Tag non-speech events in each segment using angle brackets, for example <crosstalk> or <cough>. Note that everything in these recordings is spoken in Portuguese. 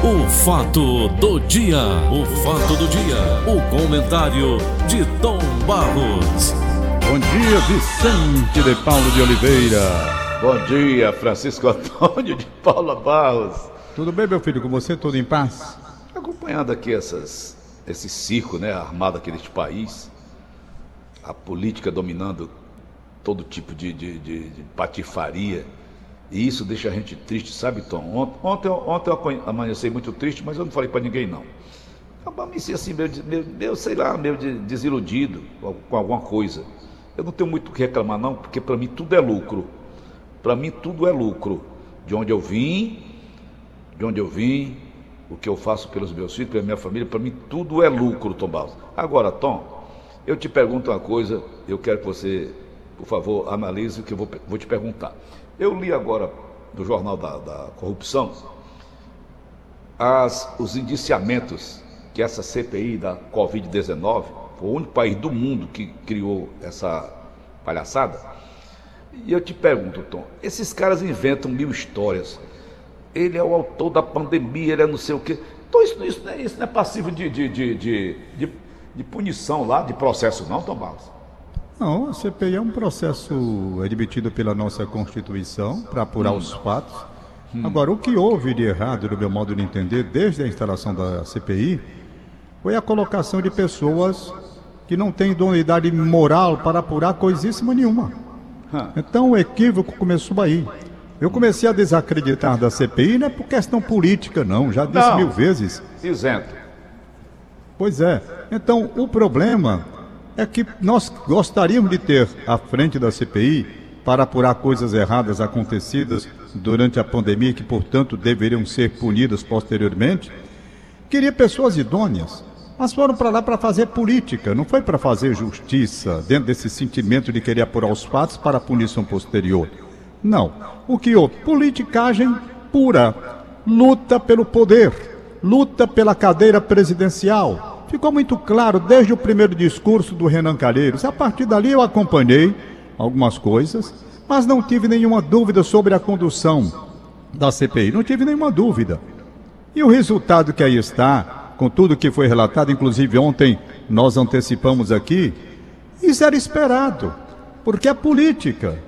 O fato do dia, o fato do dia, o comentário de Tom Barros. Bom dia, Vicente de Paulo de Oliveira. Bom dia, Francisco Antônio de Paula Barros. Tudo bem, meu filho, com você? Tudo em paz? Acompanhando aqui essas, esse circo né, armado aqui neste país, a política dominando todo tipo de, de, de, de patifaria. E isso deixa a gente triste, sabe, Tom? Ontem, ontem, ontem eu amanheci muito triste, mas eu não falei para ninguém, não. Eu amanheci assim, meio, meio, meio, sei lá, meio desiludido com alguma coisa. Eu não tenho muito o que reclamar, não, porque para mim tudo é lucro. Para mim tudo é lucro. De onde eu vim, de onde eu vim, o que eu faço pelos meus filhos, pela minha família, para mim tudo é lucro, Tom Barros. Agora, Tom, eu te pergunto uma coisa, eu quero que você, por favor, analise o que eu vou, vou te perguntar. Eu li agora do Jornal da, da Corrupção as, os indiciamentos que essa CPI da Covid-19, foi o único país do mundo que criou essa palhaçada. E eu te pergunto, Tom, esses caras inventam mil histórias. Ele é o autor da pandemia, ele é não sei o quê. Então isso, isso, não, é, isso não é passivo de, de, de, de, de, de punição lá, de processo não, Tom Barros? Não, a CPI é um processo admitido pela nossa Constituição para apurar hum. os fatos. Hum. Agora, o que houve de errado, do meu modo de entender, desde a instalação da CPI, foi a colocação de pessoas que não têm idoneidade moral para apurar coisíssima nenhuma. Hum. Então, o equívoco começou aí. Eu comecei a desacreditar da CPI não é por questão política, não, já disse não. mil vezes. Isento. Pois é. Então, o problema é que nós gostaríamos de ter à frente da CPI para apurar coisas erradas acontecidas durante a pandemia, que, portanto, deveriam ser punidas posteriormente. Queria pessoas idôneas, mas foram para lá para fazer política, não foi para fazer justiça, dentro desse sentimento de querer apurar os fatos para a punição posterior. Não. O que houve? Politicagem pura. Luta pelo poder, luta pela cadeira presidencial, ficou muito claro desde o primeiro discurso do Renan Calheiros. A partir dali eu acompanhei algumas coisas, mas não tive nenhuma dúvida sobre a condução da CPI. Não tive nenhuma dúvida. E o resultado que aí está, com tudo que foi relatado, inclusive ontem nós antecipamos aqui, isso era esperado, porque é política.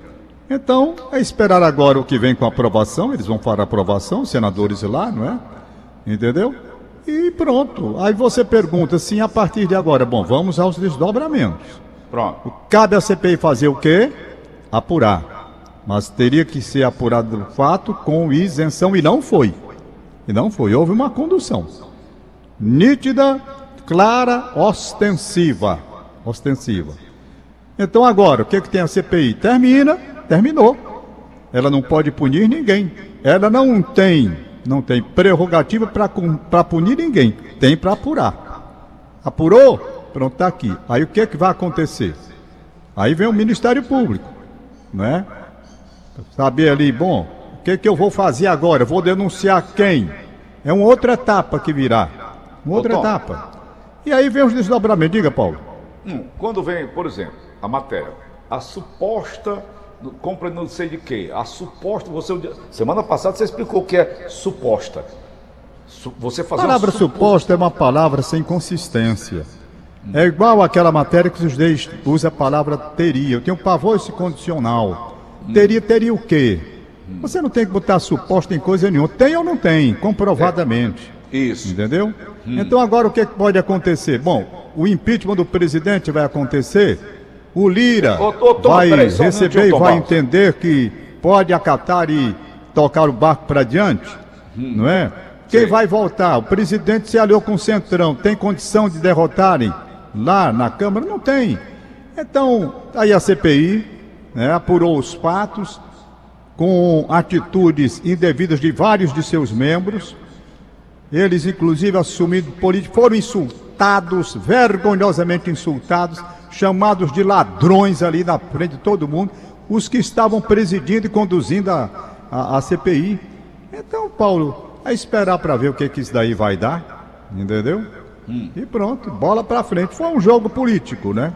Então, é esperar agora o que vem com a aprovação, eles vão para a aprovação, senadores lá, não é? Entendeu? E pronto. Aí você pergunta assim, a partir de agora, bom, vamos aos desdobramentos. Pronto. Cabe à CPI fazer o quê? Apurar. Mas teria que ser apurado o fato com isenção e não foi. E não foi. Houve uma condução. Nítida, clara, ostensiva. Ostensiva. Então agora, o que, que tem a CPI? Termina, terminou. Ela não pode punir ninguém. Ela não tem não tem prerrogativa para punir ninguém, tem para apurar. Apurou? Pronto, está aqui. Aí o que, é que vai acontecer? Aí vem o Ministério Público, né? Saber ali, bom, o que, é que eu vou fazer agora? Vou denunciar quem? É uma outra etapa que virá. Uma outra etapa. E aí vem os desdobramentos. Diga, Paulo. Hum, quando vem, por exemplo, a matéria, a suposta compra não sei de quê. A suposta, você semana passada você explicou o que é suposta. Você fazer a palavra suposta é uma palavra sem consistência. É igual aquela matéria que os judeus usam a palavra teria. Eu tenho pavor esse condicional. Teria, teria o quê? Você não tem que botar suposta em coisa nenhuma. Tem ou não tem, comprovadamente. É. Isso. Entendeu? Hum. Então agora o que pode acontecer? Bom, o impeachment do presidente vai acontecer o Lira ô, ô, Tom, vai peraí, receber e vai entender que pode acatar e tocar o barco para diante, hum. não é? Quem Sim. vai voltar? O presidente se aliou com o Centrão, tem condição de derrotarem lá na Câmara? Não tem. Então, aí a CPI né, apurou os fatos com atitudes indevidas de vários de seus membros. Eles, inclusive, assumindo políticos, foram insultados, vergonhosamente insultados chamados de ladrões ali na frente de todo mundo, os que estavam presidindo e conduzindo a, a, a CPI. Então, Paulo, é esperar para ver o que, que isso daí vai dar, entendeu? Hum. E pronto, bola para frente. Foi um jogo político, né?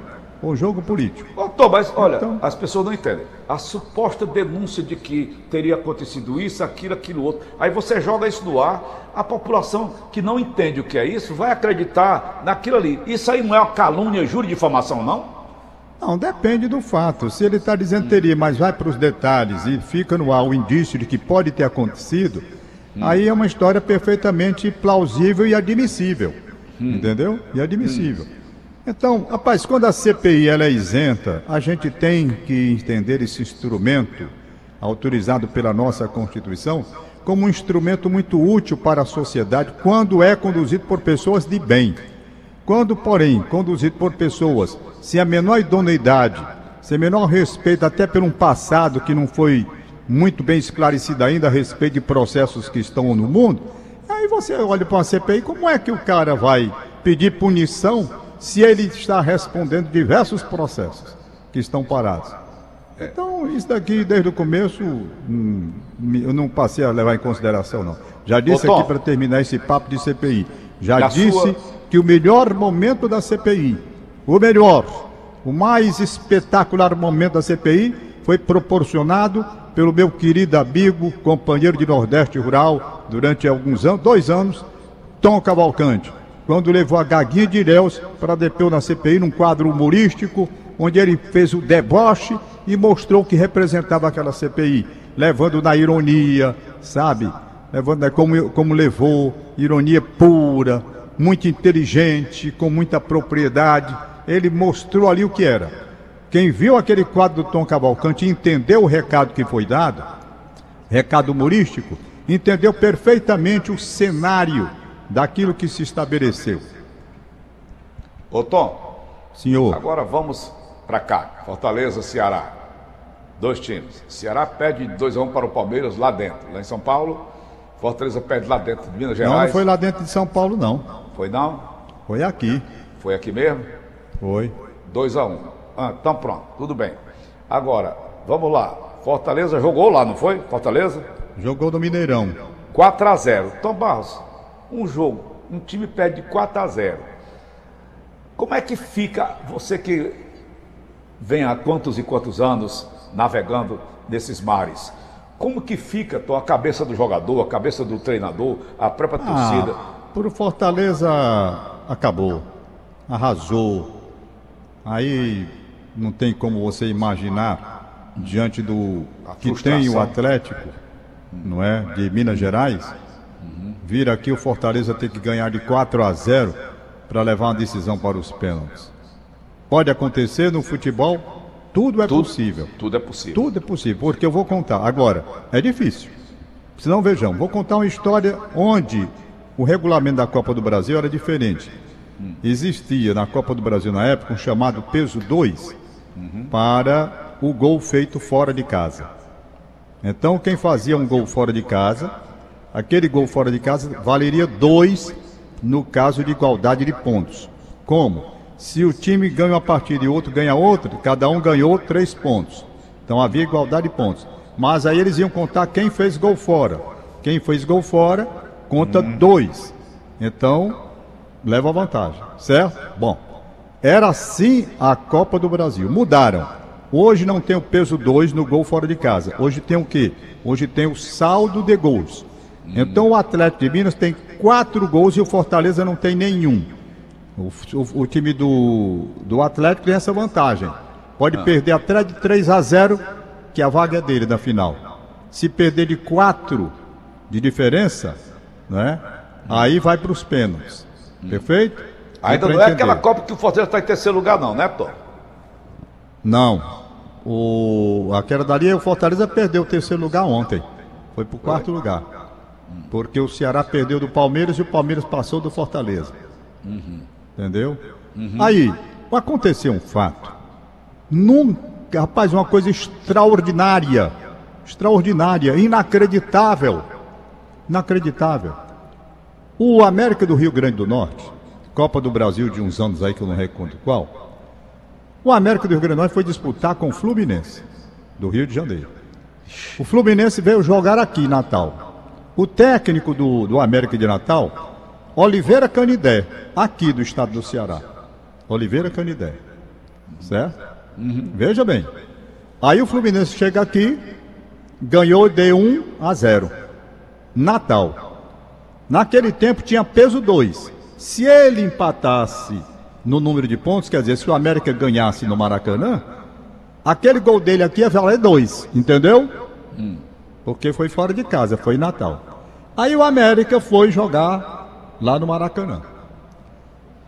O jogo político. Mas olha, então... as pessoas não entendem. A suposta denúncia de que teria acontecido isso, aquilo, aquilo outro. Aí você joga isso no ar, a população que não entende o que é isso vai acreditar naquilo ali. Isso aí não é uma calúnia, júri de difamação, não? Não, depende do fato. Se ele está dizendo teria, mas vai para os detalhes e fica no ar o indício de que pode ter acontecido, hum. aí é uma história perfeitamente plausível e admissível. Hum. Entendeu? E admissível. Hum. Então, rapaz, quando a CPI ela é isenta, a gente tem que entender esse instrumento autorizado pela nossa Constituição como um instrumento muito útil para a sociedade quando é conduzido por pessoas de bem. Quando, porém, conduzido por pessoas sem a menor idoneidade, sem menor respeito até por um passado que não foi muito bem esclarecido ainda a respeito de processos que estão no mundo, aí você olha para uma CPI, como é que o cara vai pedir punição se ele está respondendo diversos processos que estão parados. Então, isso daqui, desde o começo, hum, eu não passei a levar em consideração, não. Já disse Ô, aqui para terminar esse papo de CPI. Já disse sua... que o melhor momento da CPI, o melhor, o mais espetacular momento da CPI foi proporcionado pelo meu querido amigo, companheiro de Nordeste Rural, durante alguns anos, dois anos, Tom Cavalcante quando levou a Gaguinha de Ilhéus para depor na CPI num quadro humorístico, onde ele fez o deboche e mostrou o que representava aquela CPI, levando na ironia, sabe? Levando né, como, como levou, ironia pura, muito inteligente, com muita propriedade. Ele mostrou ali o que era. Quem viu aquele quadro do Tom Cavalcante e entendeu o recado que foi dado, recado humorístico, entendeu perfeitamente o cenário daquilo que se estabeleceu. Ô Tom. Senhor. Agora vamos para cá. Fortaleza, Ceará. Dois times. Ceará pede 2 a 1 um para o Palmeiras lá dentro. Lá em São Paulo, Fortaleza pede lá dentro de Minas Gerais. Não, não foi lá dentro de São Paulo, não. Foi não? Foi aqui. Foi aqui mesmo? Foi. 2 a 1 um. Ah, então pronto, tudo bem. Agora, vamos lá. Fortaleza jogou lá, não foi? Fortaleza? Jogou no Mineirão. 4 a 0 Tom Barros, um jogo, um time perde de 4 a 0. Como é que fica você que vem há quantos e quantos anos navegando nesses mares? Como que fica a cabeça do jogador, a cabeça do treinador, a própria ah, torcida? Por Fortaleza acabou, arrasou. Aí não tem como você imaginar diante do que tem o Atlético, não é, de Minas Gerais vir aqui o Fortaleza ter que ganhar de 4 a 0 para levar uma decisão para os pênaltis. Pode acontecer no futebol, tudo é tudo, possível. Tudo é possível. Tudo é possível, porque eu vou contar. Agora, é difícil. Se não, vejam, vou contar uma história onde o regulamento da Copa do Brasil era diferente. Hum. Existia na Copa do Brasil na época um chamado peso 2 uhum. para o gol feito fora de casa. Então, quem fazia um gol fora de casa aquele gol fora de casa valeria dois no caso de igualdade de pontos. Como? Se o time ganha uma partida e o outro ganha outra, cada um ganhou três pontos. Então havia igualdade de pontos. Mas aí eles iam contar quem fez gol fora. Quem fez gol fora conta hum. dois. Então leva vantagem, certo? Bom, era assim a Copa do Brasil. Mudaram. Hoje não tem o peso 2 no gol fora de casa. Hoje tem o quê? Hoje tem o saldo de gols. Então o Atlético de Minas tem quatro gols e o Fortaleza não tem nenhum. O, o, o time do, do Atlético tem essa vantagem. Pode ah. perder até de 3 a 0, que a vaga é dele na final. Se perder de 4 de diferença, né? Aí vai para os pênaltis. Hum. Perfeito? Ainda não é aquela Copa que o Fortaleza está em terceiro lugar, não, né, Tom? Não. O, aquela dali, o Fortaleza perdeu o terceiro lugar ontem. Foi para o quarto lugar. Porque o Ceará perdeu do Palmeiras e o Palmeiras passou do Fortaleza. Uhum. Entendeu? Uhum. Aí, aconteceu um fato. Nunca, rapaz, uma coisa extraordinária. Extraordinária, inacreditável. Inacreditável. O América do Rio Grande do Norte, Copa do Brasil de uns anos aí que eu não reconto qual. O América do Rio Grande do Norte foi disputar com o Fluminense, do Rio de Janeiro. O Fluminense veio jogar aqui Natal. O técnico do, do América de Natal, Oliveira Canidé, aqui do estado do Ceará. Oliveira Canidé. Certo? Uhum. Veja bem. Aí o Fluminense chega aqui, ganhou de 1 a 0. Natal. Naquele tempo tinha peso 2. Se ele empatasse no número de pontos, quer dizer, se o América ganhasse no Maracanã, aquele gol dele aqui ia valer 2, entendeu? Hum. Porque foi fora de casa, foi em Natal. Aí o América foi jogar lá no Maracanã.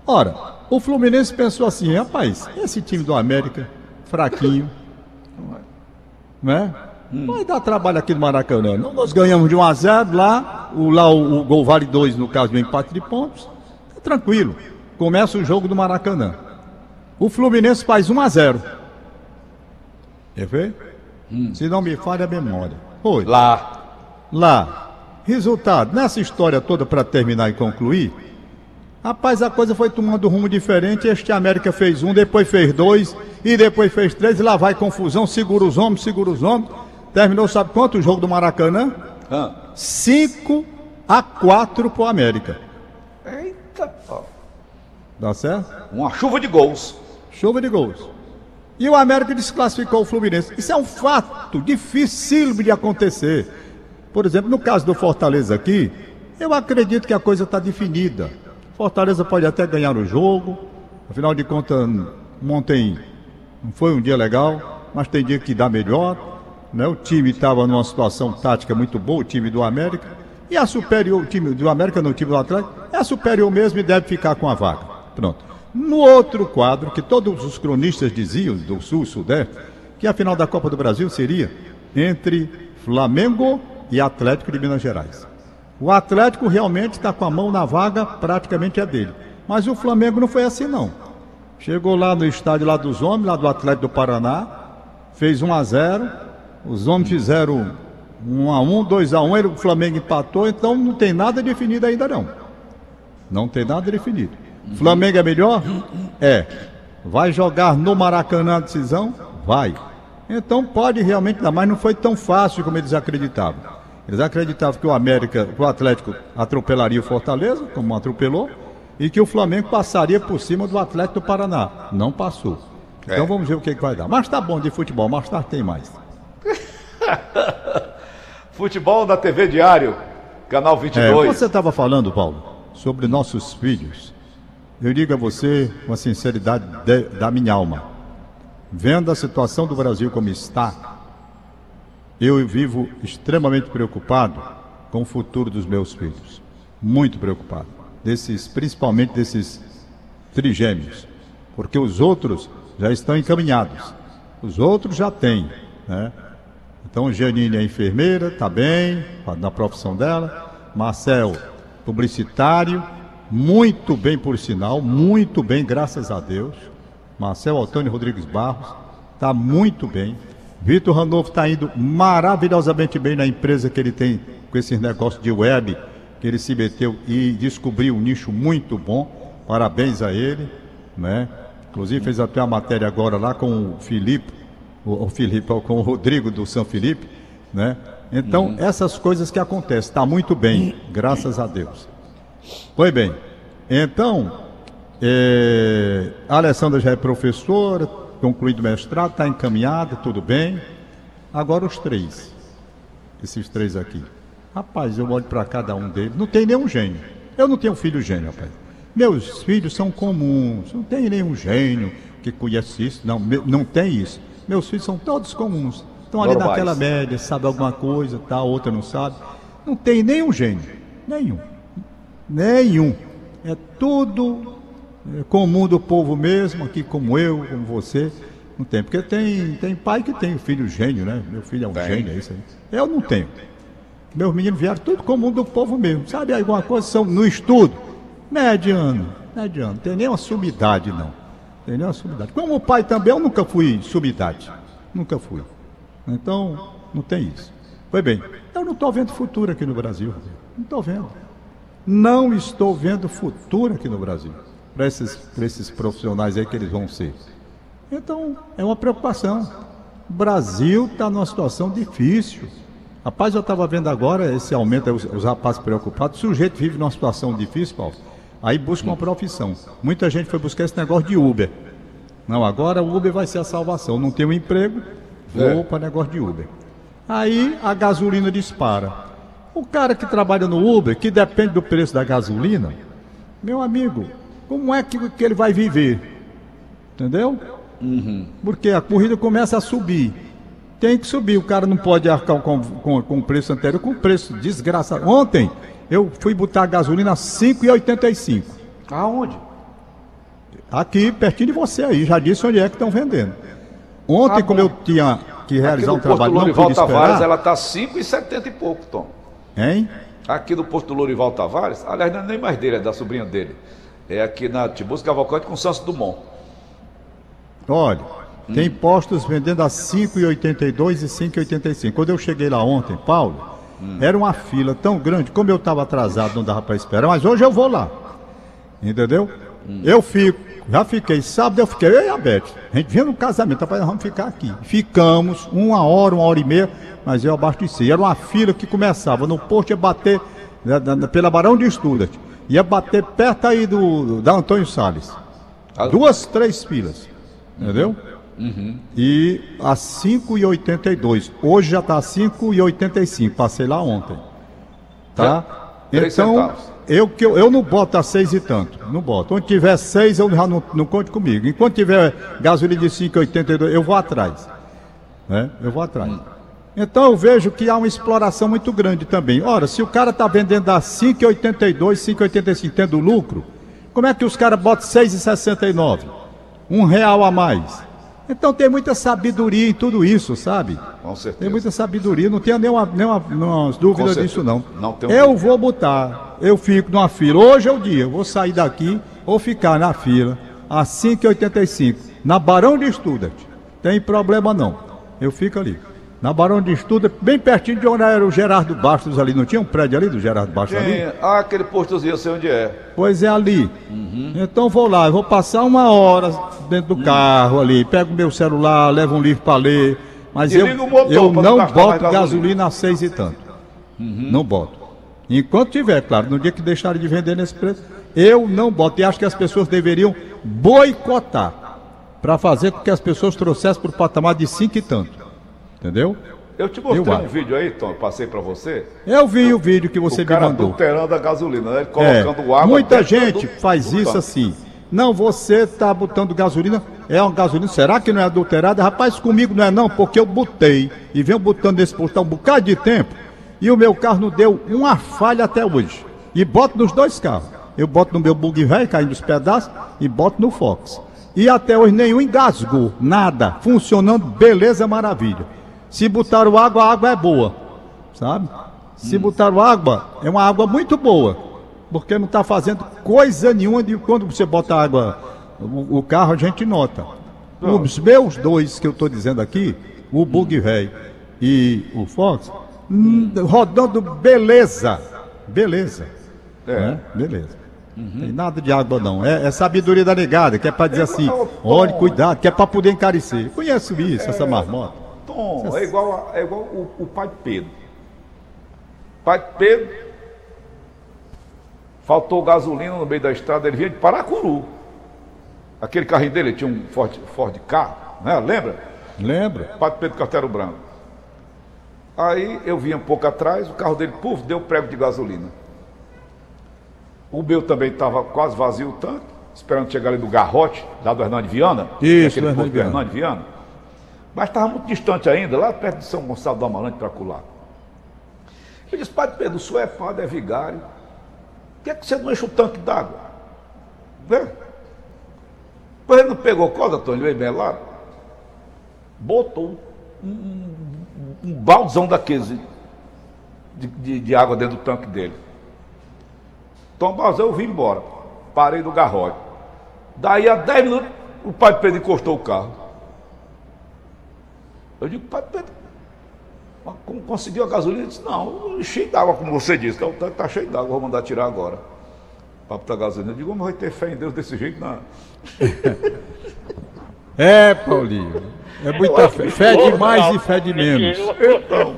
Ora, o Fluminense pensou assim, rapaz, esse time do América, fraquinho, né? Hum. Vai dar trabalho aqui no Maracanã. Nós ganhamos de 1 a 0 lá, o, lá o, o gol vale 2 no caso do empate de pontos. Tá tranquilo. Começa o jogo do Maracanã. O Fluminense faz 1 a 0. Quer ver? Hum. Se não me falha a memória. Foi. Lá. Lá. Resultado, nessa história toda para terminar e concluir, rapaz, a coisa foi tomando um rumo diferente. Este América fez um, depois fez dois, e depois fez três, e lá vai confusão, segura os homens, segura os homens. Terminou, sabe quanto o jogo do Maracanã? 5 ah. a 4 pro América. Eita, pô. Dá certo? Uma chuva de gols. Chuva de gols. E o América desclassificou o Fluminense. Isso é um fato dificílimo de acontecer. Por exemplo, no caso do Fortaleza aqui, eu acredito que a coisa está definida. Fortaleza pode até ganhar o jogo. Afinal de contas, ontem não foi um dia legal, mas tem dia que dá melhor. Né? O time estava numa situação tática muito boa, o time do América. E a superior, o time do América, não o time do Atlético, é superior mesmo e deve ficar com a vaga. Pronto. No outro quadro, que todos os cronistas diziam, do Sul e Sudeste, que a final da Copa do Brasil seria entre Flamengo e Atlético de Minas Gerais. O Atlético realmente está com a mão na vaga, praticamente é dele. Mas o Flamengo não foi assim, não. Chegou lá no estádio lá dos homens, lá do Atlético do Paraná, fez 1 a 0 os homens fizeram 1 a 1 2 a 1 o Flamengo empatou, então não tem nada definido ainda não. Não tem nada definido. Flamengo é melhor? É. Vai jogar no Maracanã a decisão? Vai. Então pode realmente dar, mas não foi tão fácil como eles acreditavam. Eles acreditavam que o América, que o Atlético atropelaria o Fortaleza, como atropelou, e que o Flamengo passaria por cima do Atlético do Paraná. Não passou. Então é. vamos ver o que, que vai dar. Mas tá bom de futebol, mais tarde tem mais. <laughs> futebol da TV Diário, canal 22. É, você estava falando, Paulo, sobre nossos filhos. Eu digo a você com a sinceridade de, da minha alma. Vendo a situação do Brasil como está, eu vivo extremamente preocupado com o futuro dos meus filhos. Muito preocupado. Desses, principalmente desses trigêmeos. Porque os outros já estão encaminhados. Os outros já têm. Né? Então, Janine é enfermeira, está bem, na profissão dela. Marcel, publicitário muito bem por sinal, muito bem, graças a Deus. Marcel Antônio Rodrigues Barros está muito bem. Vitor Ranolfo está indo maravilhosamente bem na empresa que ele tem com esses negócios de web, que ele se meteu e descobriu um nicho muito bom. Parabéns a ele, né? Inclusive fez até uma matéria agora lá com o Felipe, o, o Felipe, com o Rodrigo do São Felipe, né? Então, uhum. essas coisas que acontecem, está muito bem, graças a Deus. Pois bem, então, é, a Alessandra já é professora, concluído o mestrado, está encaminhada, tudo bem. Agora os três, esses três aqui. Rapaz, eu olho para cada um deles, não tem nenhum gênio. Eu não tenho filho gênio, rapaz. Meus filhos são comuns, não tem nenhum gênio que conhece isso, não, não tem isso. Meus filhos são todos comuns. Estão ali Normais. naquela média, sabe alguma coisa, tá, outra não sabe. Não tem nenhum gênio, nenhum. Nenhum. É tudo é, comum do povo mesmo, aqui como eu, como você. Não tem, porque tem, tem pai que tem filho gênio, né? Meu filho é um tem. gênio, é isso aí. Eu não tenho. Meus meninos vieram tudo comum do povo mesmo. Sabe alguma coisa? São no estudo? Mediano. Mediano. Não tem nenhuma sumidade, não. Tem nenhuma sumidade. Como o pai também, eu nunca fui sumidade. Nunca fui. Então, não tem isso. Foi bem. Eu não estou vendo futuro aqui no Brasil. Não estou vendo. Não estou vendo futuro aqui no Brasil para esses, esses profissionais aí que eles vão ser. Então, é uma preocupação. O Brasil está numa situação difícil. Rapaz, eu estava vendo agora esse aumento, os, os rapazes preocupados. O sujeito vive numa situação difícil, Paulo. Aí busca uma profissão. Muita gente foi buscar esse negócio de Uber. Não, agora o Uber vai ser a salvação. Não tenho emprego, vou É. para negócio de Uber. Aí a gasolina dispara. O cara que trabalha no Uber, que depende do preço da gasolina, meu amigo, como é que, que ele vai viver? Entendeu? Porque a corrida começa a subir. Tem que subir, o cara não pode arcar com, com, com o preço anterior, com o preço desgraçado. Ontem eu fui botar a gasolina a 5,85. Aonde? Aqui, pertinho de você aí, já disse onde é que estão vendendo. Ontem, Ah, como eu tinha que realizar um trabalho, não pude Tavares, esperar, ela tá 5,70 e pouco, Tom. Hein? Aqui no posto Lorival Tavares, aliás, não é nem mais dele, é da sobrinha dele. É aqui na Tibus Cavalcante com Santos Dumont. Olha, tem postos vendendo a 5,82 e 5,85. Quando eu cheguei lá ontem, Paulo, era uma fila tão grande, como eu estava atrasado, não dava para esperar, mas hoje eu vou lá. Entendeu? Eu fico, já fiquei, sábado eu fiquei, eu e a Beth. A gente vinha no casamento, rapaz, nós vamos ficar aqui. Ficamos uma hora, uma hora e meia, mas eu abasteci. Era uma fila que começava no posto, ia bater né, na- na- pela Barão de Studat. Ia bater perto aí do, da Antônio Salles. Duas, três filas. Entendeu? E a 5,82. Hoje já está 5,85. Passei lá ontem. Tá? Então. Eu, que eu, eu não boto a seis e tanto. Não boto. Onde tiver seis, eu já não, não conte comigo. Enquanto tiver gasolina de 5,82, eu vou atrás. Né? Eu vou atrás. Então eu vejo que há uma exploração muito grande também. Ora, se o cara está vendendo a 5,82, 5,85 tendo lucro, como é que os caras botam 6,69? Um real a mais. Então tem muita sabedoria em tudo isso, sabe? Com certeza. Tem muita sabedoria, não tenho nenhuma, nenhuma, nenhuma dúvida disso não. Não tenho eu vou botar, eu fico numa fila, hoje é o dia, eu vou sair daqui ou ficar na fila a 5,85, na Barão de Studat. Tem problema não, eu fico ali. Na Barão de Studat, bem pertinho de onde era o Gerardo Bastos ali, não tinha um prédio ali do Gerardo Bastos ali? Ah, aquele postozinho, eu sei onde é. Pois é ali. Uhum. Então vou lá, eu vou passar uma hora dentro do carro ali, pego meu celular, levo um livro para ler, mas E eu, eu não boto gasolina. a seis e tanto. Uhum. Não boto. Enquanto tiver, claro, no dia que deixarem de vender nesse preço, eu não boto. E acho que as pessoas deveriam boicotar para fazer com que as pessoas trouxessem para o patamar de cinco e tanto. Entendeu? Eu te mostrei Eu um vídeo aí, Tom, passei pra você. Eu vi o vídeo que você o me cara mandou. adulterando a gasolina, né? É, colocando água. muita gente do- faz do isso tanque. assim. Não, você está botando gasolina. É uma gasolina, será que não é adulterada? Rapaz, comigo não é não, porque eu botei e venho botando nesse há um bocado de tempo e o meu carro não deu uma falha até hoje. E boto nos dois carros. Eu boto no meu bug velho, caindo os pedaços, e boto no Fox. E até hoje nenhum engasgou, nada. Funcionando, beleza, maravilha. Se botaram água, a água é boa, sabe? Se botaram água, é uma água muito boa, porque não está fazendo coisa nenhuma de quando você bota água, o, o carro a gente nota. Os meus dois que eu estou dizendo aqui, o Bug Velho e o Fox, hum, rodando beleza, beleza, É. né? beleza. Tem nada de água não, é, é sabedoria da negada, que é para dizer assim, olhe, cuidado, que é para poder encarecer. Conheço isso, essa marmota. Tom, é igual, é igual o, o pai de Pedro. Pai de Pedro faltou gasolina no meio da estrada, ele vinha de Paracuru. Aquele carrinho dele tinha um Ford, Ford K, né? Lembra? Lembra? Pai de Pedro Castelo Branco. Aí eu vinha um pouco atrás, o carro dele, puf, deu prego de gasolina. O meu também estava quase vazio o tanque, esperando chegar ali do Garrote, lá do Hernando Viana. Isso, aquele do posto do Hernando Hernando Viana. Mas estava muito distante ainda, lá perto de São Gonçalo do Amarante, para colar. Eu disse, Padre Pedro, o senhor é padre, é vigário. Por que, é que você não enche o tanque d'água? Né? Pois ele não pegou cola, Antônio, veio bem lá. Botou um, um, baldezão daqueles de, de- de água dentro do tanque dele. Tom Baldezão, eu vim embora. Parei no garrote. Daí a 10 minutos, o pai Pedro encostou o carro. Eu digo, pai Pedro, como conseguiu a gasolina? Ele disse, não, cheio d'água, como você disse. Então, o tanque está cheio d'água, vou mandar tirar agora. Para botar gasolina. Eu digo, mas vai ter fé em Deus desse jeito? Não. <laughs> É, Paulinho. É muita fé. Fé de mais e fé de menos. Então,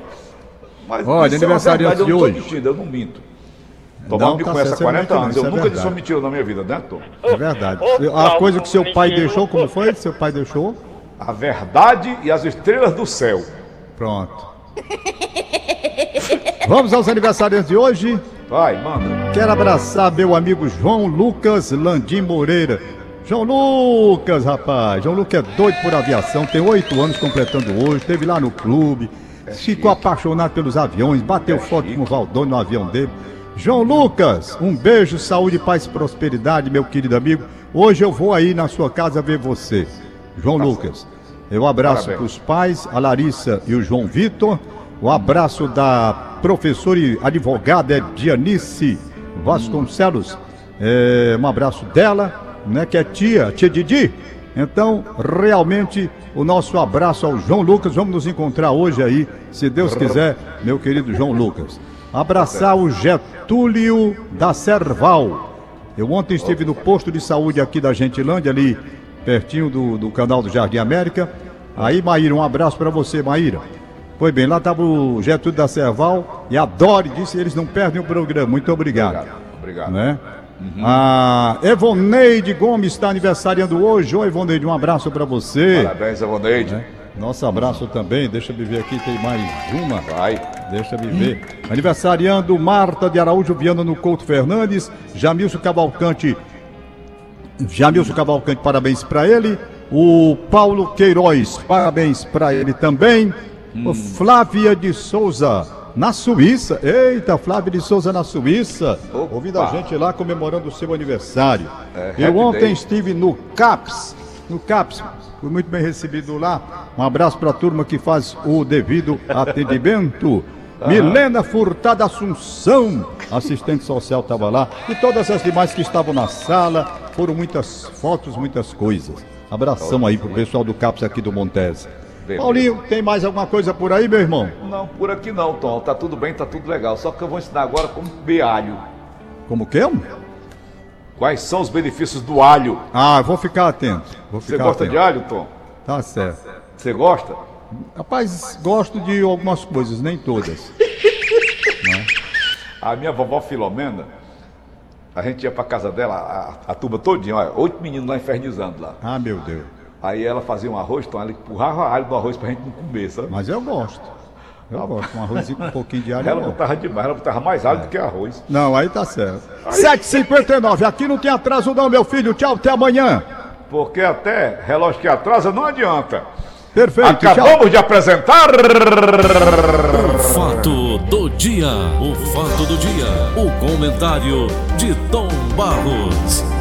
mas Olha, é aniversariante de hoje. mentindo, eu não minto. Tom Não, me tá conhece há certo, 40 não, anos. Eu é nunca verdade. mentira na minha vida, né, Tom? É verdade. A coisa que seu pai deixou, como foi? Seu pai deixou? A verdade e as estrelas do céu. Pronto. Vamos aos aniversariantes de hoje. Vai, manda. Quero abraçar meu amigo João Lucas Landim Moreira. João Lucas, rapaz. João Lucas é doido por aviação, tem oito anos completando hoje, esteve lá no clube, ficou apaixonado pelos aviões, bateu foto com o Valdônio no avião dele. João Lucas, um beijo, saúde, paz e prosperidade, meu querido amigo. Hoje eu vou aí na sua casa ver você. João Lucas, eu abraço para os pais, a Larissa e o João Vitor. O abraço da professora e advogada Dianice Vasconcelos. É, um abraço dela, né, que é tia, tia Didi. Então, realmente, o nosso abraço ao João Lucas. Vamos nos encontrar hoje aí, se Deus quiser, meu querido João Lucas. Abraçar o Getúlio da Serval. Eu ontem estive no posto de saúde aqui da Gentilândia, ali pertinho do, do canal do Jardim América. Aí, Maíra, um abraço para você, Maíra. Foi bem, lá estava o Getúlio da Serval e a Dori disse eles não perdem o programa. Muito obrigado. Obrigado. Obrigado. Né? A Evoneide Gomes está aniversariando hoje. Ô, Evoneide, um abraço para você. Parabéns, Avoneide. Nosso abraço também. Deixa eu me ver aqui, tem mais uma. Vai. Deixa eu me ver. Aniversariando Marta de Araújo Viana no Couto Fernandes. Jamilson Cavalcante. Jamilson Cavalcante, parabéns para ele. O Paulo Queiroz, parabéns para ele também. O Flávia de Souza, na Suíça. Eita, Flávia de Souza na Suíça. Opa. Ouvindo a gente lá comemorando o seu aniversário. É, Eu ontem day. estive no CAPS. No CAPS. Fui muito bem recebido lá. Um abraço para a turma que faz o devido atendimento. <laughs> Milena Furtada Assunção, assistente social, estava lá. E todas as demais que estavam na sala. Foram muitas fotos, muitas coisas. Abração aí pro pessoal do CAPS aqui do Montese. Beleza. Paulinho, tem mais alguma coisa por aí, meu irmão? Não, por aqui não, Tom. Tá tudo bem, tá tudo legal. Só que eu vou ensinar agora como comer alho. Como que? Quais são os benefícios do alho? Ah, vou ficar atento. Vou Você ficar gosta atento. de alho, Tom? Tá certo. Você gosta? Rapaz, gosto de algumas coisas, nem todas. <laughs> A minha vovó Filomena, a gente ia pra casa dela, a, a turma todinha, olha, oito meninos lá infernizando lá. Ah, meu Deus. Aí ela fazia um arroz, Tom, ela empurrava alho no arroz pra gente não comer, sabe? Mas eu gosto. Eu gosto. Um arrozinho com um pouquinho de alho. Ela gosto. botava demais, ela botava mais alho do que arroz. Não, aí tá certo. 7h59, aqui não tem atraso não, meu filho. Tchau, até amanhã. Porque até relógio que atrasa não adianta. Perfeito, tchau. Acabamos de apresentar. O fato do dia. O fato do dia. O comentário de Tom Barros.